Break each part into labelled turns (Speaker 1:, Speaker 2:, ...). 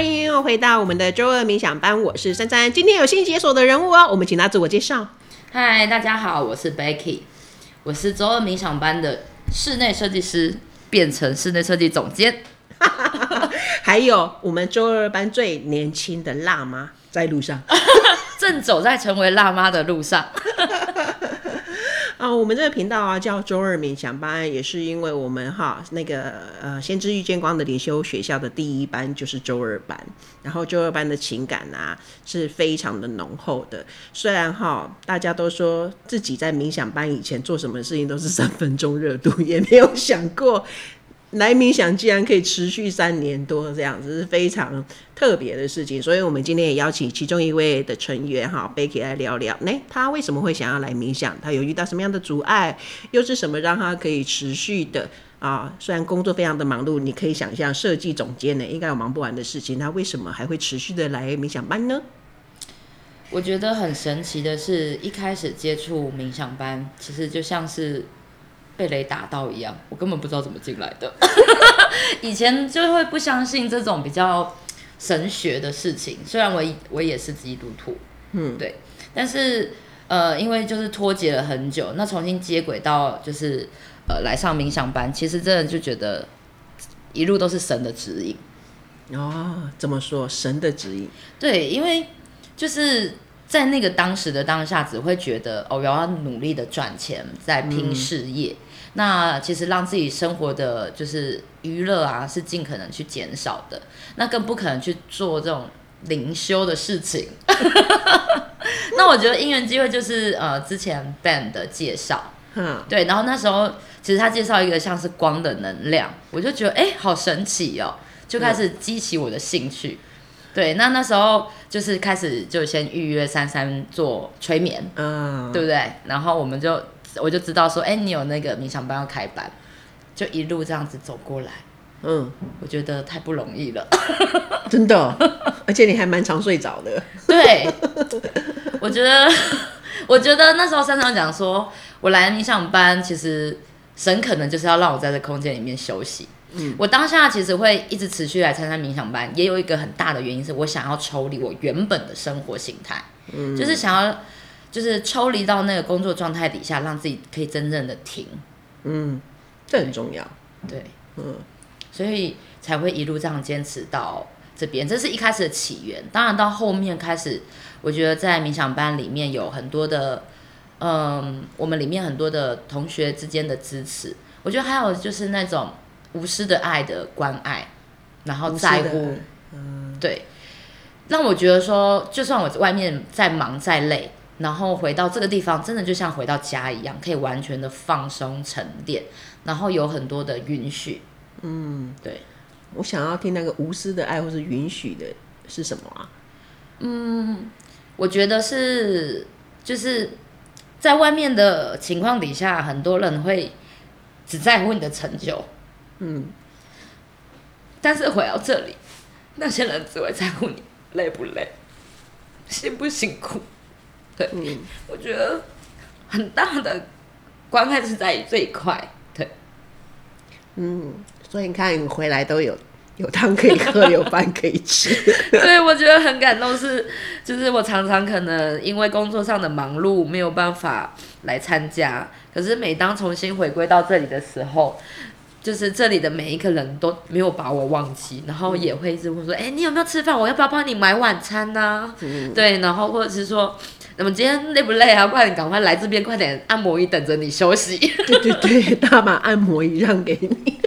Speaker 1: 欢迎又回到我们的周二冥想班，我是珊珊。今天有新解锁的人物哦，我们请他自我介绍。
Speaker 2: 嗨，大家好，我是 Becky，我是周二冥想班的室内设计师，变成室内设计总监。
Speaker 1: 还有我们周二班最年轻的辣妈在路上，
Speaker 2: 正走在成为辣妈的路上。
Speaker 1: 啊，我们这个频道啊叫周二冥想班，也是因为我们哈那个呃先知遇见光的灵修学校的第一班就是周二班，然后周二班的情感啊是非常的浓厚的。虽然哈大家都说自己在冥想班以前做什么事情都是三分钟热度，也没有想过。来冥想竟然可以持续三年多，这样子是非常特别的事情。所以，我们今天也邀请其中一位的成员哈，Becky 来聊聊。那他为什么会想要来冥想？他有遇到什么样的阻碍？又是什么让他可以持续的啊？虽然工作非常的忙碌，你可以想象设计总监呢，应该有忙不完的事情。他为什么还会持续的来冥想班呢？
Speaker 2: 我觉得很神奇的是，一开始接触冥想班，其实就像是。被雷打到一样，我根本不知道怎么进来的。以前就会不相信这种比较神学的事情，虽然我我也是基督徒，嗯，对，但是呃，因为就是脱节了很久，那重新接轨到就是呃来上冥想班，其实真的就觉得一路都是神的指引。
Speaker 1: 哦，怎么说神的指引？
Speaker 2: 对，因为就是。在那个当时的当下，只会觉得哦，我要努力的赚钱，在拼事业。嗯、那其实让自己生活的就是娱乐啊，是尽可能去减少的。那更不可能去做这种灵修的事情。那我觉得因缘机会就是呃，之前 Ben 的介绍，嗯，对，然后那时候其实他介绍一个像是光的能量，我就觉得哎、欸，好神奇哦，就开始激起我的兴趣。嗯对，那那时候就是开始就先预约珊珊做催眠，嗯，对不对？然后我们就我就知道说，哎，你有那个冥想班要开班，就一路这样子走过来，嗯，我觉得太不容易了，
Speaker 1: 真的，而且你还蛮常睡着的，
Speaker 2: 对，我觉得，我觉得那时候珊珊讲说，我来冥想班，其实神可能就是要让我在这空间里面休息。嗯，我当下其实会一直持续来参加冥想班，也有一个很大的原因是我想要抽离我原本的生活形态，嗯，就是想要就是抽离到那个工作状态底下，让自己可以真正的停，
Speaker 1: 嗯，这很重要，
Speaker 2: 对，嗯，所以才会一路这样坚持到这边，这是一开始的起源。当然到后面开始，我觉得在冥想班里面有很多的，嗯，我们里面很多的同学之间的支持，我觉得还有就是那种。无私的爱的关爱，然后在乎，嗯，对，让我觉得说，就算我外面再忙再累，然后回到这个地方，真的就像回到家一样，可以完全的放松沉淀，然后有很多的允许，
Speaker 1: 嗯，对，我想要听那个无私的爱或是允许的是什么啊？
Speaker 2: 嗯，我觉得是就是在外面的情况底下，很多人会只在乎你的成就。嗯，但是回到这里，那些人只会在乎你累不累，辛不辛苦。对，嗯，我觉得很大的关爱是在于这一块。对，
Speaker 1: 嗯，所以你看，你回来都有有汤可以喝，有饭可以吃。
Speaker 2: 对，我觉得很感动是，是就是我常常可能因为工作上的忙碌没有办法来参加，可是每当重新回归到这里的时候。就是这里的每一个人都没有把我忘记，然后也会一直问说：“哎、欸，你有没有吃饭？我要不要帮你买晚餐呢、啊？”嗯、对，然后或者是说：“那么今天累不累啊？快点，赶快来这边，快点按摩椅等着你休息。”
Speaker 1: 对对对，大把按摩椅让给你。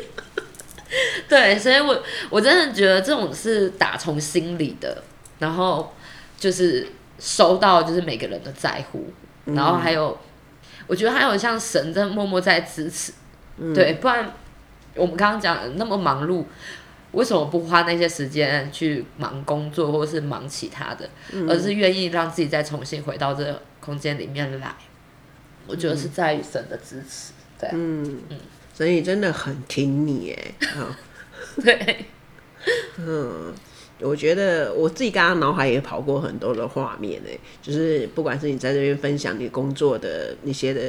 Speaker 2: 对，所以我我真的觉得这种是打从心里的，然后就是收到就是每个人的在乎，嗯、然后还有我觉得还有像神在默默在支持，嗯、对，不然。我们刚刚讲那么忙碌，为什么不花那些时间去忙工作或者是忙其他的，嗯、而是愿意让自己再重新回到这个空间里面来？我觉得是在于神的支持，对，嗯。
Speaker 1: 嗯，所以真的很挺你耶，
Speaker 2: 对，
Speaker 1: 嗯，我觉得我自己刚刚脑海也跑过很多的画面诶，就是不管是你在这边分享你工作的那些的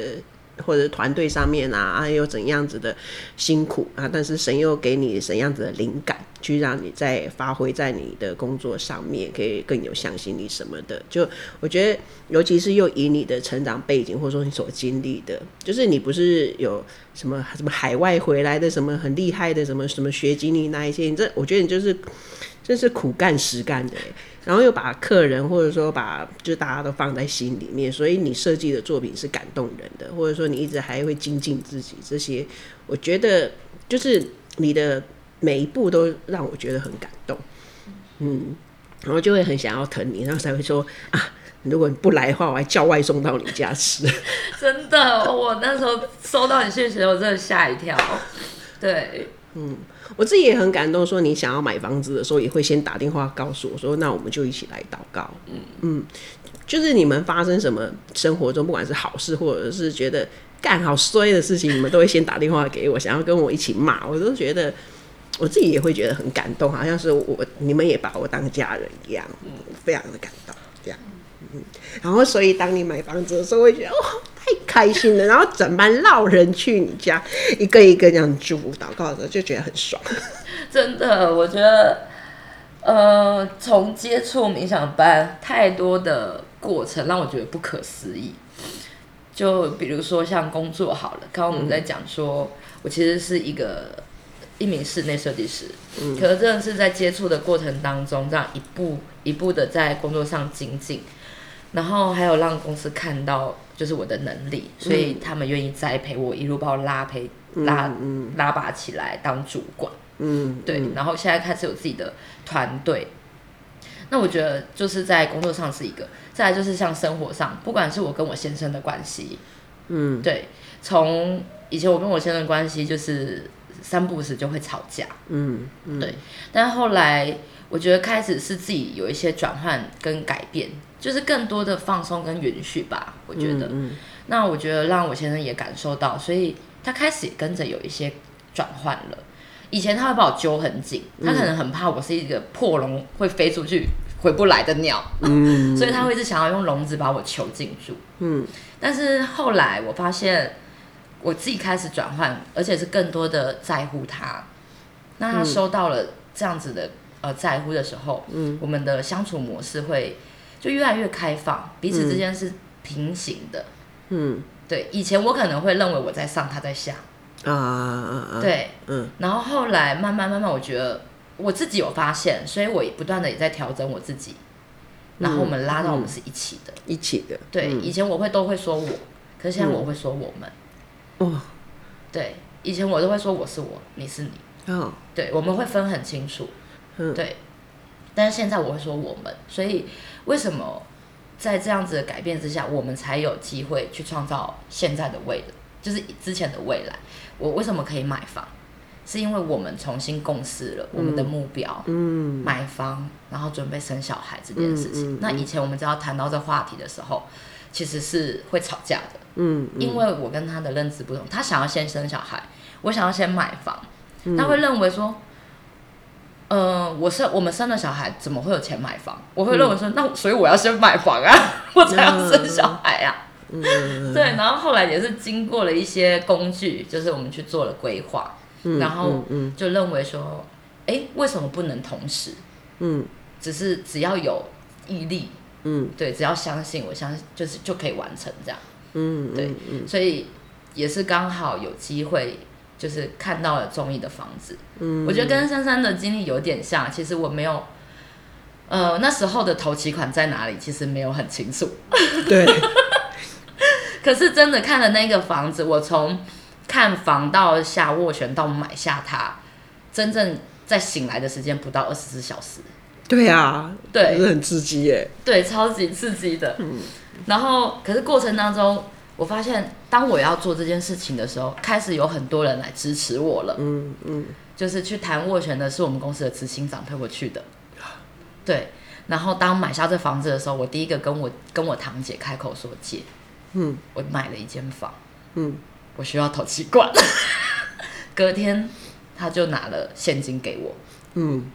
Speaker 1: 或者团队上面啊，啊有怎样子的辛苦啊，但是神又给你怎样子的灵感，去让你在发挥在你的工作上面，可以更有向心力什么的。就我觉得，尤其是又以你的成长背景，或者说你所经历的，就是你不是有什么什么海外回来的什么很厉害的什么什么学经历那一些，你这我觉得你就是真是苦干实干的。然后又把客人或者说把就大家都放在心里面，所以你设计的作品是感动人的，或者说你一直还会精进自己，这些我觉得就是你的每一步都让我觉得很感动，嗯，然后就会很想要疼你，然后才会说啊，如果你不来的话，我还叫外送到你家吃。
Speaker 2: 真的，我那时候收到你讯息，我真的吓一跳。对，
Speaker 1: 嗯。我自己也很感动，说你想要买房子的时候，也会先打电话告诉我说，那我们就一起来祷告。嗯嗯，就是你们发生什么生活中，不管是好事或者是觉得干好衰的事情，你们都会先打电话给我，想要跟我一起骂。我都觉得我自己也会觉得很感动，好像是我你们也把我当家人一样，非常的感动。这样，嗯，然后所以当你买房子的时候，会觉得哇。太开心了，然后整班老人去你家，一个一个这样祝福祷告的时候，就觉得很爽。
Speaker 2: 真的，我觉得，呃，从接触冥想班太多的过程，让我觉得不可思议。就比如说像工作好了，刚刚我们在讲说，嗯、我其实是一个一名室内设计师，嗯，可是真的是在接触的过程当中，这样一步一步的在工作上精进，然后还有让公司看到。就是我的能力，所以他们愿意栽培我，一路把我拉培拉、嗯、拉拔起来当主管。嗯，对。然后现在开始有自己的团队。那我觉得就是在工作上是一个，再来就是像生活上，不管是我跟我先生的关系，嗯，对。从以前我跟我先生的关系就是三不时就会吵架，嗯，嗯对。但后来我觉得开始是自己有一些转换跟改变。就是更多的放松跟允许吧，我觉得。嗯嗯、那我觉得让我先生也感受到，所以他开始也跟着有一些转换了。以前他会把我揪很紧，他可能很怕我是一个破笼会飞出去回不来的鸟，嗯、所以他会一直想要用笼子把我囚禁住。嗯。但是后来我发现，我自己开始转换，而且是更多的在乎他。那他收到了这样子的呃在乎的时候，嗯，我们的相处模式会。就越来越开放，彼此之间是平行的。嗯，对。以前我可能会认为我在上，他在下。啊啊啊！对，嗯。然后后来慢慢慢慢，我觉得我自己有发现，所以我不断的也在调整我自己。然后我们拉到我们是一起的，
Speaker 1: 一起的。
Speaker 2: 对，以前我会都会说我，可是现在我会说我们。哦。对，以前我都会说我是我，你是你。嗯。对，我们会分很清楚。嗯。对。但是现在我会说我们，所以为什么在这样子的改变之下，我们才有机会去创造现在的未来，就是之前的未来。我为什么可以买房？是因为我们重新共识了我们的目标，嗯，买房，然后准备生小孩这件事情。嗯嗯嗯、那以前我们只要谈到这话题的时候，其实是会吵架的，嗯，嗯。因为我跟他的认知不同，他想要先生小孩，我想要先买房，他会认为说。嗯、呃，我生我们生了小孩，怎么会有钱买房？我会认为说，嗯、那所以我要先买房啊，我才要生小孩啊。嗯、对，然后后来也是经过了一些工具，就是我们去做了规划，嗯、然后就认为说，哎，为什么不能同时？嗯，只是只要有毅力，嗯，对，只要相信，我相信就是就可以完成这样。嗯，对，嗯、所以也是刚好有机会。就是看到了中意的房子，嗯，我觉得跟珊珊的经历有点像。其实我没有，呃，那时候的头期款在哪里，其实没有很清楚。对。可是真的看了那个房子，我从看房到下斡旋到买下它，真正在醒来的时间不到二十四小时。
Speaker 1: 对啊，
Speaker 2: 对，
Speaker 1: 是很刺激耶。
Speaker 2: 对，超级刺激的。嗯。然后，可是过程当中。我发现，当我要做这件事情的时候，开始有很多人来支持我了。嗯嗯，嗯就是去谈斡旋的是我们公司的执行长陪我去的。对，然后当买下这房子的时候，我第一个跟我跟我堂姐开口说借。嗯，我买了一间房。嗯，我需要投气罐。隔天他就拿了现金给我。嗯，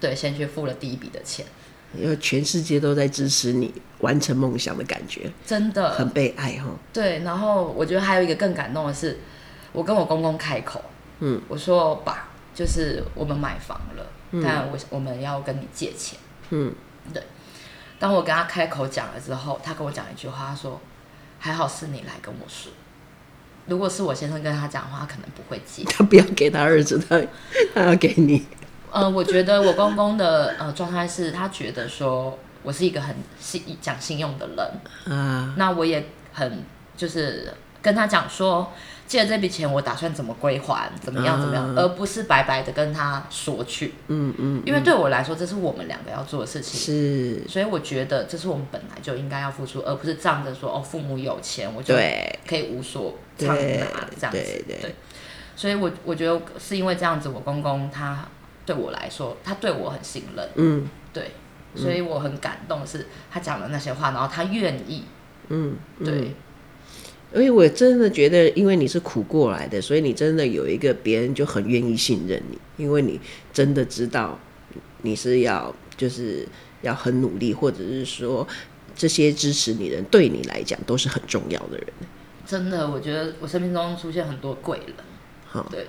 Speaker 2: 对，先去付了第一笔的钱。
Speaker 1: 因为全世界都在支持你完成梦想的感觉，
Speaker 2: 真的
Speaker 1: 很被爱哈。
Speaker 2: 对，然后我觉得还有一个更感动的是，我跟我公公开口，嗯，我说爸，就是我们买房了，嗯、但我我们要跟你借钱，嗯，对。当我跟他开口讲了之后，他跟我讲一句话，他说：“还好是你来跟我说，如果是我先生跟他讲的话，可能不会记。
Speaker 1: 他不要给他儿子，他他要给你。”
Speaker 2: 呃，我觉得我公公的呃状态是他觉得说我是一个很信讲信用的人啊，那我也很就是跟他讲说。借了这笔钱，我打算怎么归还？怎么样？怎么样？而不是白白的跟他索取。嗯嗯。因为对我来说，这是我们两个要做的事情。是。所以我觉得这是我们本来就应该要付出，而不是仗着说哦，父母有钱，我就可以无所偿拿这样子。对对对。所以我我觉得是因为这样子，我公公他对我来说，他对我很信任。嗯。对。所以我很感动，是他讲的那些话，然后他愿意。嗯。对。
Speaker 1: 因为我真的觉得，因为你是苦过来的，所以你真的有一个别人就很愿意信任你，因为你真的知道你是要就是要很努力，或者是说这些支持你的人对你来讲都是很重要的人。
Speaker 2: 真的，我觉得我生命中出现很多贵人。好，对，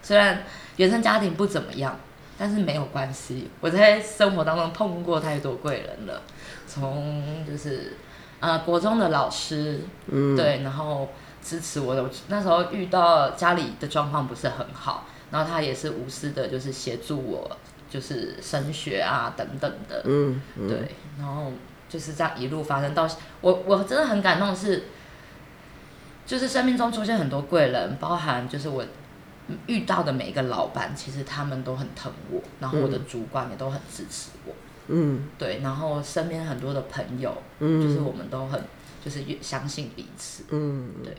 Speaker 2: 虽然原生家庭不怎么样，但是没有关系。我在生活当中碰过太多贵人了，从就是。呃，国中的老师，嗯，对，然后支持我的。那时候遇到家里的状况不是很好，然后他也是无私的，就是协助我，就是升学啊等等的，嗯，嗯对，然后就是这样一路发生到我，我真的很感动的是，就是生命中出现很多贵人，包含就是我遇到的每一个老板，其实他们都很疼我，然后我的主管也都很支持我。嗯，对，然后身边很多的朋友，嗯，就是我们都很就是越相信彼此，嗯，对，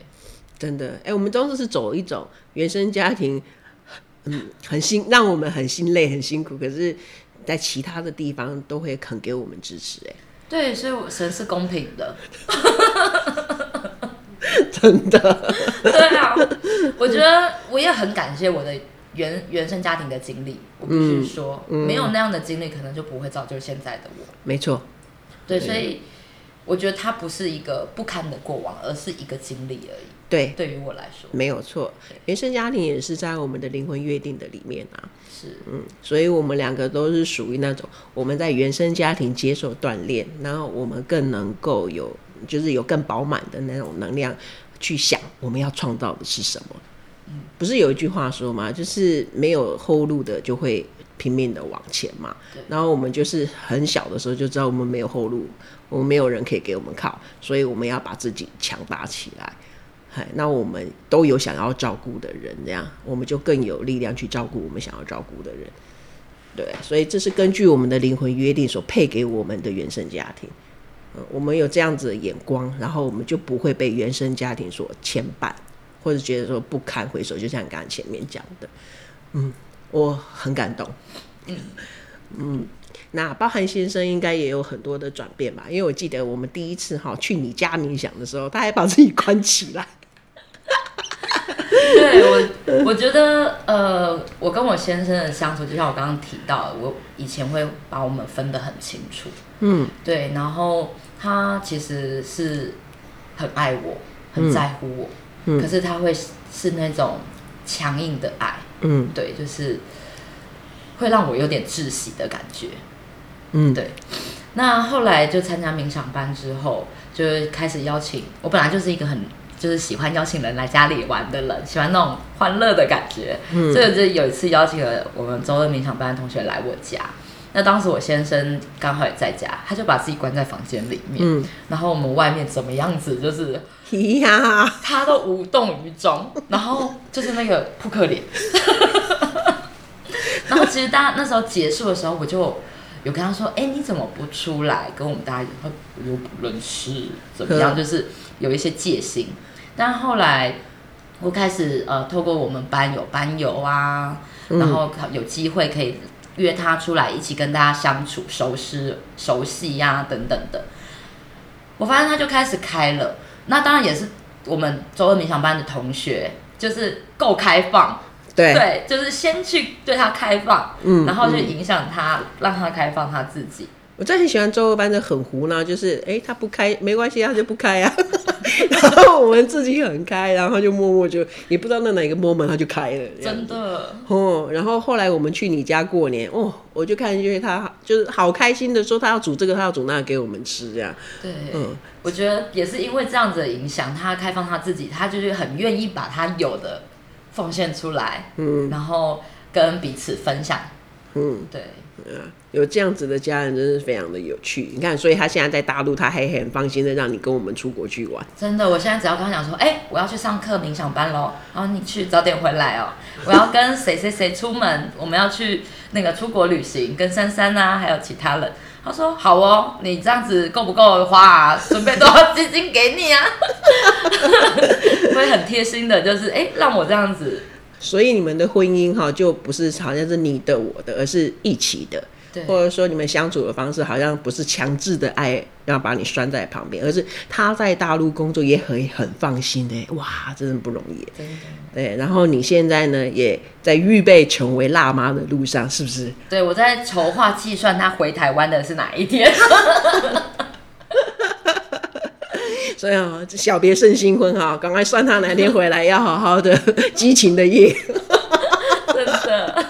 Speaker 1: 真的，哎，我们都是走一种原生家庭，嗯，很辛，让我们很心累、很辛苦，可是，在其他的地方都会肯给我们支持，哎，
Speaker 2: 对，所以神是公平的，
Speaker 1: 真的，
Speaker 2: 对啊，我觉得我也很感谢我的。原原生家庭的经历，我必须说，嗯嗯、没有那样的经历，可能就不会造就现在的我。
Speaker 1: 没错，
Speaker 2: 对，所以我觉得它不是一个不堪的过往，而是一个经历而已。
Speaker 1: 对，
Speaker 2: 对于我来说，
Speaker 1: 没有错。原生家庭也是在我们的灵魂约定的里面啊。
Speaker 2: 是，
Speaker 1: 嗯，所以我们两个都是属于那种我们在原生家庭接受锻炼，然后我们更能够有，就是有更饱满的那种能量去想我们要创造的是什么。不是有一句话说吗？就是没有后路的就会拼命的往前嘛。然后我们就是很小的时候就知道我们没有后路，我们没有人可以给我们靠，所以我们要把自己强大起来。嗨，那我们都有想要照顾的人，这样我们就更有力量去照顾我们想要照顾的人。对，所以这是根据我们的灵魂约定所配给我们的原生家庭。嗯，我们有这样子的眼光，然后我们就不会被原生家庭所牵绊。或者觉得说不堪回首，就像刚刚前面讲的，嗯，我很感动，嗯 嗯，那包含先生应该也有很多的转变吧？因为我记得我们第一次哈去你家冥想的时候，他还把自己关起来。
Speaker 2: 对我，我觉得呃，我跟我先生的相处，就像我刚刚提到的，我以前会把我们分得很清楚，嗯，对，然后他其实是很爱我，很在乎我。嗯可是他会是那种强硬的爱，嗯，对，就是会让我有点窒息的感觉，嗯，对。那后来就参加冥想班之后，就开始邀请。我本来就是一个很就是喜欢邀请人来家里玩的人，喜欢那种欢乐的感觉，嗯，所以就有一次邀请了我们周二冥想班的同学来我家。那当时我先生刚好也在家，他就把自己关在房间里面，嗯，然后我们外面怎么样子，就是呀，他都无动于衷，然后就是那个扑克脸，然后其实大家那时候结束的时候，我就有跟他说，哎，你怎么不出来跟我们大家？他又不认识，怎么样？就是有一些戒心。但后来我开始呃，透过我们班有班友啊，然后有机会可以。约他出来一起跟大家相处、熟悉、熟悉呀、啊、等等的，我发现他就开始开了。那当然也是我们周二冥想班的同学，就是够开放，对对，就是先去对他开放，嗯，然后就影响他，嗯、让他开放他自己。
Speaker 1: 我真的很喜欢周二班的很胡闹，就是哎、欸，他不开没关系，他就不开啊。然后我们自己很开，然后就默默就也不知道那哪一个 moment 他就开了。
Speaker 2: 真的
Speaker 1: 哦。然后后来我们去你家过年，哦，我就看见他就是好开心的说他要煮这个，他要煮那个给我们吃，这样。
Speaker 2: 对，嗯，我觉得也是因为这样子的影响，他开放他自己，他就是很愿意把他有的奉献出来，嗯，然后跟彼此分享，嗯，对。
Speaker 1: 嗯，有这样子的家人真是非常的有趣。你看，所以他现在在大陆，他还很放心的让你跟我们出国去玩。
Speaker 2: 真的，我现在只要跟他讲说，哎、我要去上课冥想班喽，然后你去早点回来哦。我要跟谁谁谁出门，我们要去那个出国旅行，跟珊珊啊，还有其他人。他说好哦，你这样子够不够花啊？准备多少基金给你啊？会很贴心的，就是哎、让我这样子。
Speaker 1: 所以你们的婚姻哈，就不是好像是你的我的，而是一起的。对，或者说你们相处的方式好像不是强制的爱要把你拴在旁边，而是他在大陆工作也很很放心的。哇，真的不容易。真的。对，然后你现在呢，也在预备成为辣妈的路上，是不是？
Speaker 2: 对，我在筹划计算他回台湾的是哪一天。
Speaker 1: 所以啊，小别胜新婚哈，赶快算他哪天回来，要好好的激情的夜。
Speaker 2: 真的。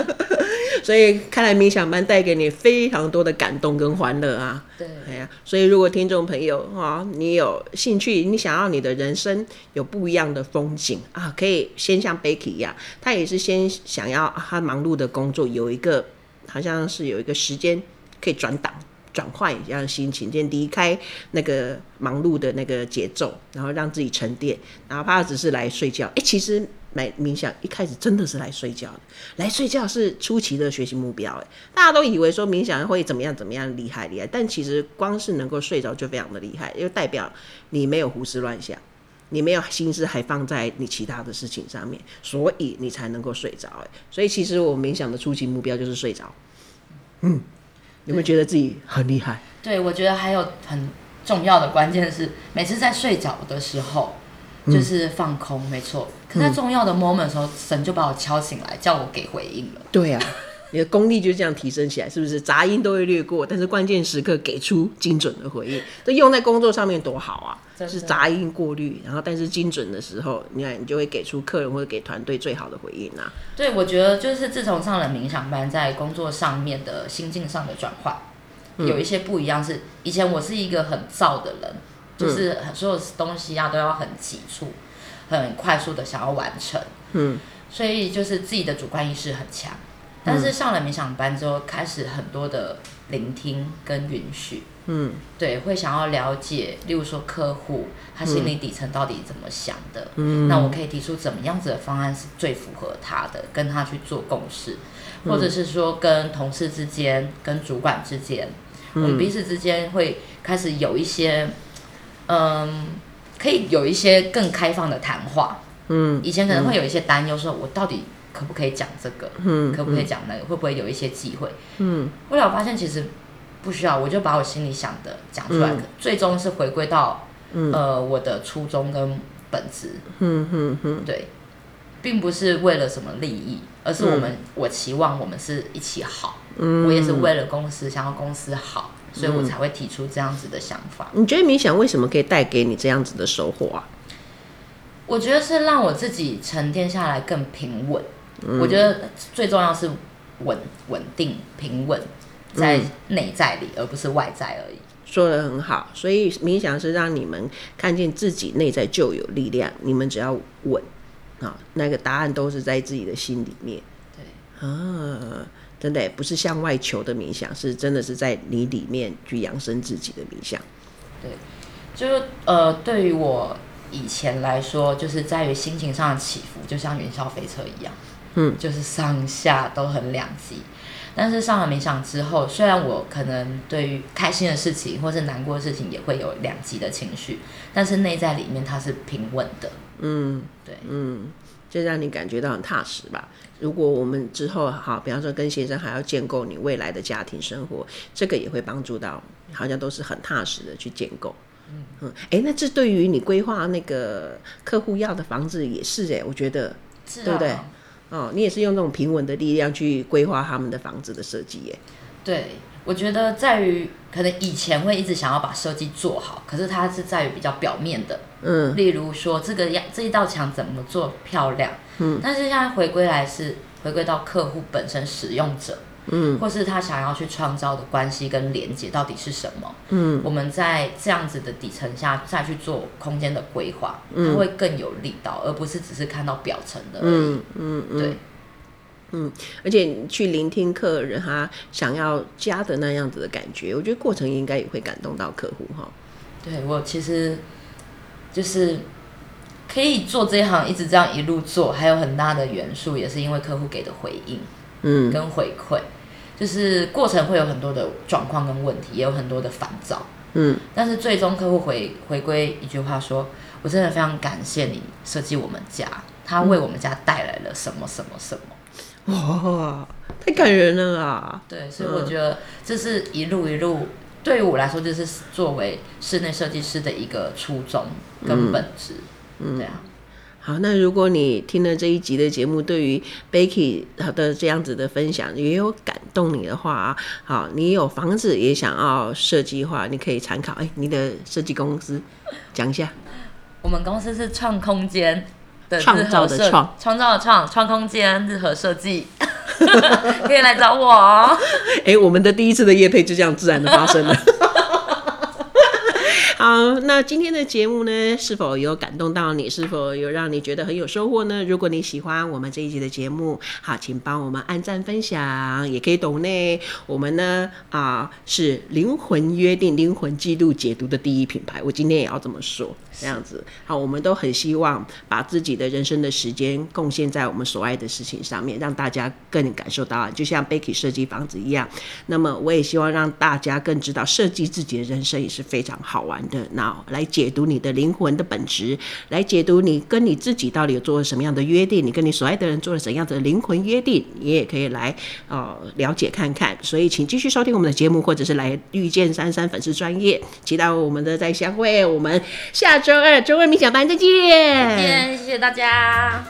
Speaker 1: 所以看来冥想班带给你非常多的感动跟欢乐啊。
Speaker 2: 对。哎
Speaker 1: 呀，所以如果听众朋友哈，你有兴趣，你想要你的人生有不一样的风景啊，可以先像 Becky 一样，他也是先想要他忙碌的工作有一个，好像是有一个时间可以转档。转换一下心情，先离开那个忙碌的那个节奏，然后让自己沉淀，哪怕只是来睡觉。哎、其实来冥想一开始真的是来睡觉的，来睡觉是初期的学习目标。哎，大家都以为说冥想会怎么样怎么样厉害厉害，但其实光是能够睡着就非常的厉害，因为代表你没有胡思乱想，你没有心思还放在你其他的事情上面，所以你才能够睡着。哎，所以其实我冥想的初期目标就是睡着。嗯。有没有觉得自己很厉害？
Speaker 2: 对，我觉得还有很重要的关键是，每次在睡着的时候，就是放空，嗯、没错。可在重要的 moment 的时候，神就把我敲醒来，叫我给回应了。
Speaker 1: 对呀、啊。你的功力就这样提升起来，是不是？杂音都会略过，但是关键时刻给出精准的回应，这用在工作上面多好啊！是杂音过滤，然后但是精准的时候，你看你就会给出客人或者给团队最好的回应啊。
Speaker 2: 对，我觉得就是自从上了冥想班，在工作上面的心境上的转换，有一些不一样是。是以前我是一个很燥的人，就是所有东西啊都要很急促、很快速的想要完成，嗯，所以就是自己的主观意识很强。但是上了冥想班之后，开始很多的聆听跟允许，嗯，对，会想要了解，例如说客户他心理底层到底怎么想的，嗯，那我可以提出怎么样子的方案是最符合他的，跟他去做共识，或者是说跟同事之间、跟主管之间，我们彼此之间会开始有一些，嗯，可以有一些更开放的谈话，嗯，以前可能会有一些担忧，说我到底。可不可以讲这个？嗯，可不可以讲那个？会不会有一些机会？嗯，后来我发现其实不需要，我就把我心里想的讲出来，嗯、最终是回归到、嗯、呃我的初衷跟本质。嗯嗯嗯，对，并不是为了什么利益，而是我们、嗯、我期望我们是一起好。嗯，我也是为了公司想要公司好，所以我才会提出这样子的想法。
Speaker 1: 你觉得冥想为什么可以带给你这样子的收获啊？
Speaker 2: 我觉得是让我自己沉淀下来更平稳。我觉得最重要是稳稳定平稳在内在里，而不是外在而已。
Speaker 1: 说的很好，所以冥想是让你们看见自己内在就有力量，你们只要稳啊，那个答案都是在自己的心里面。对啊，真的不是向外求的冥想，是真的是在你里面去养生自己的冥想。
Speaker 2: 对，就是呃，对于我以前来说，就是在于心情上的起伏，就像云霄飞车一样。嗯，就是上下都很两极，但是上了冥想之后，虽然我可能对于开心的事情或是难过的事情也会有两极的情绪，但是内在里面它是平稳的。嗯，对，
Speaker 1: 嗯，这让你感觉到很踏实吧。如果我们之后好，比方说跟先生还要建构你未来的家庭生活，这个也会帮助到，好像都是很踏实的去建构。嗯嗯，哎、欸，那这对于你规划那个客户要的房子也是哎、欸，我觉得，对不对？哦，你也是用这种平稳的力量去规划他们的房子的设计耶？
Speaker 2: 对，我觉得在于可能以前会一直想要把设计做好，可是它是在于比较表面的，嗯，例如说这个样这一道墙怎么做漂亮，嗯，但是现在回归来是回归到客户本身使用者，嗯，或是他想要去创造的关系跟连接到底是什么，嗯，我们在这样子的底层下再去做空间的规划，嗯，它会更有力道，而不是只是看到表层的而已，嗯嗯，嗯。对。
Speaker 1: 嗯，而且去聆听客人他想要加的那样子的感觉，我觉得过程应该也会感动到客户哈。
Speaker 2: 对，我其实就是可以做这一行，一直这样一路做，还有很大的元素也是因为客户给的回应，嗯，跟回馈，就是过程会有很多的状况跟问题，也有很多的烦躁，嗯，但是最终客户回回归一句话说：“我真的非常感谢你设计我们家，他为我们家带来了什么什么什么。”
Speaker 1: 哇，太感人了啊！
Speaker 2: 对，所以我觉得这是一路一路，对于我来说，就是作为室内设计师的一个初衷跟本质。嗯，对啊。
Speaker 1: 好，那如果你听了这一集的节目，对于 Becky 的这样子的分享也有感动你的话啊，好，你有房子也想要设计的话，你可以参考。哎、欸，你的设计公司讲一下。
Speaker 2: 我们公司是创空间
Speaker 1: 的。创造的创，
Speaker 2: 创造的创，创空间，日和设计，可以来找我哦。
Speaker 1: 哎、欸，我们的第一次的夜配就这样自然的发生了。好，那今天的节目呢，是否有感动到你？是否有让你觉得很有收获呢？如果你喜欢我们这一集的节目，好，请帮我们按赞分享，也可以懂呢。我们呢，啊，是灵魂约定、灵魂记录解读的第一品牌。我今天也要这么说，这样子。好，我们都很希望把自己的人生的时间贡献在我们所爱的事情上面，让大家更感受到，就像 Becky 设计房子一样。那么，我也希望让大家更知道，设计自己的人生也是非常好玩的。那来解读你的灵魂的本质，来解读你跟你自己到底有做了什么样的约定，你跟你所爱的人做了怎样的灵魂约定，你也可以来呃了解看看。所以请继续收听我们的节目，或者是来遇见珊珊粉丝专业，期待我们的再相会。我们下周二周二米小班再见。
Speaker 2: 再见谢谢大家。